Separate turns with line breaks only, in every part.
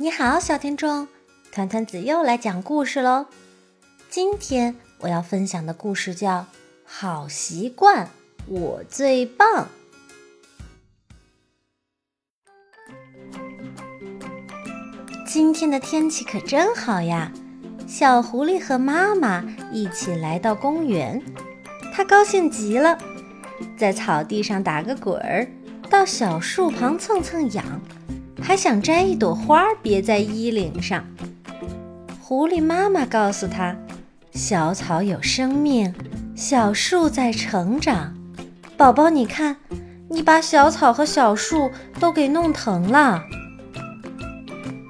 你好，小听众，团团子又来讲故事喽。今天我要分享的故事叫《好习惯，我最棒》。今天的天气可真好呀！小狐狸和妈妈一起来到公园，它高兴极了，在草地上打个滚儿，到小树旁蹭蹭痒。还想摘一朵花别在衣领上。狐狸妈妈告诉他：“小草有生命，小树在成长。宝宝，你看，你把小草和小树都给弄疼了。”“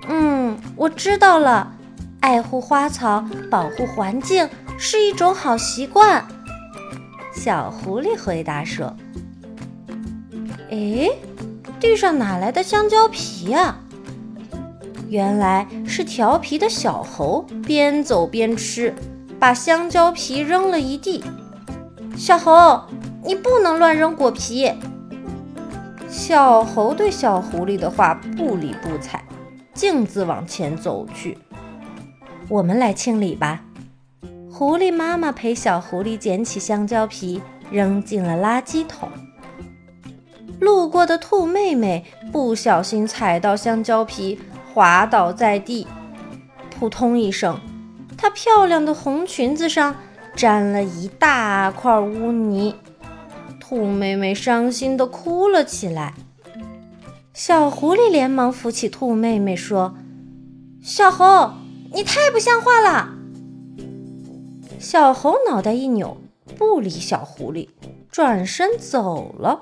嗯，我知道了。爱护花草，保护环境是一种好习惯。”小狐狸回答说。“诶。”地上哪来的香蕉皮呀？原来是调皮的小猴边走边吃，把香蕉皮扔了一地。小猴，你不能乱扔果皮。小猴对小狐狸的话不理不睬，径自往前走去。我们来清理吧。狐狸妈妈陪小狐狸捡起香蕉皮，扔进了垃圾桶。路过的兔妹妹不小心踩到香蕉皮，滑倒在地，扑通一声，她漂亮的红裙子上沾了一大块污泥。兔妹妹伤心地哭了起来。小狐狸连忙扶起兔妹妹，说：“小猴，你太不像话了。”小猴脑袋一扭，不理小狐狸，转身走了。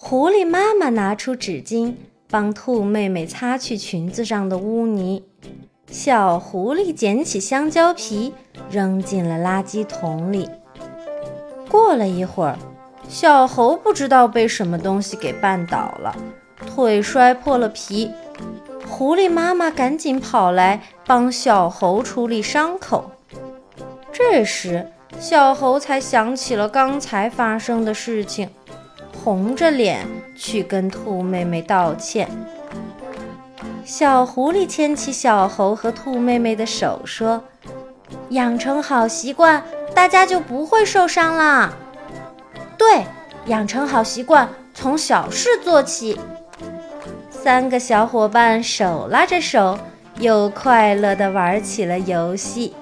狐狸妈妈拿出纸巾，帮兔妹妹擦去裙子上的污泥。小狐狸捡起香蕉皮，扔进了垃圾桶里。过了一会儿，小猴不知道被什么东西给绊倒了，腿摔破了皮。狐狸妈妈赶紧跑来帮小猴处理伤口。这时，小猴才想起了刚才发生的事情。红着脸去跟兔妹妹道歉。小狐狸牵起小猴和兔妹妹的手，说：“养成好习惯，大家就不会受伤啦。”对，养成好习惯从小事做起。三个小伙伴手拉着手，又快乐地玩起了游戏。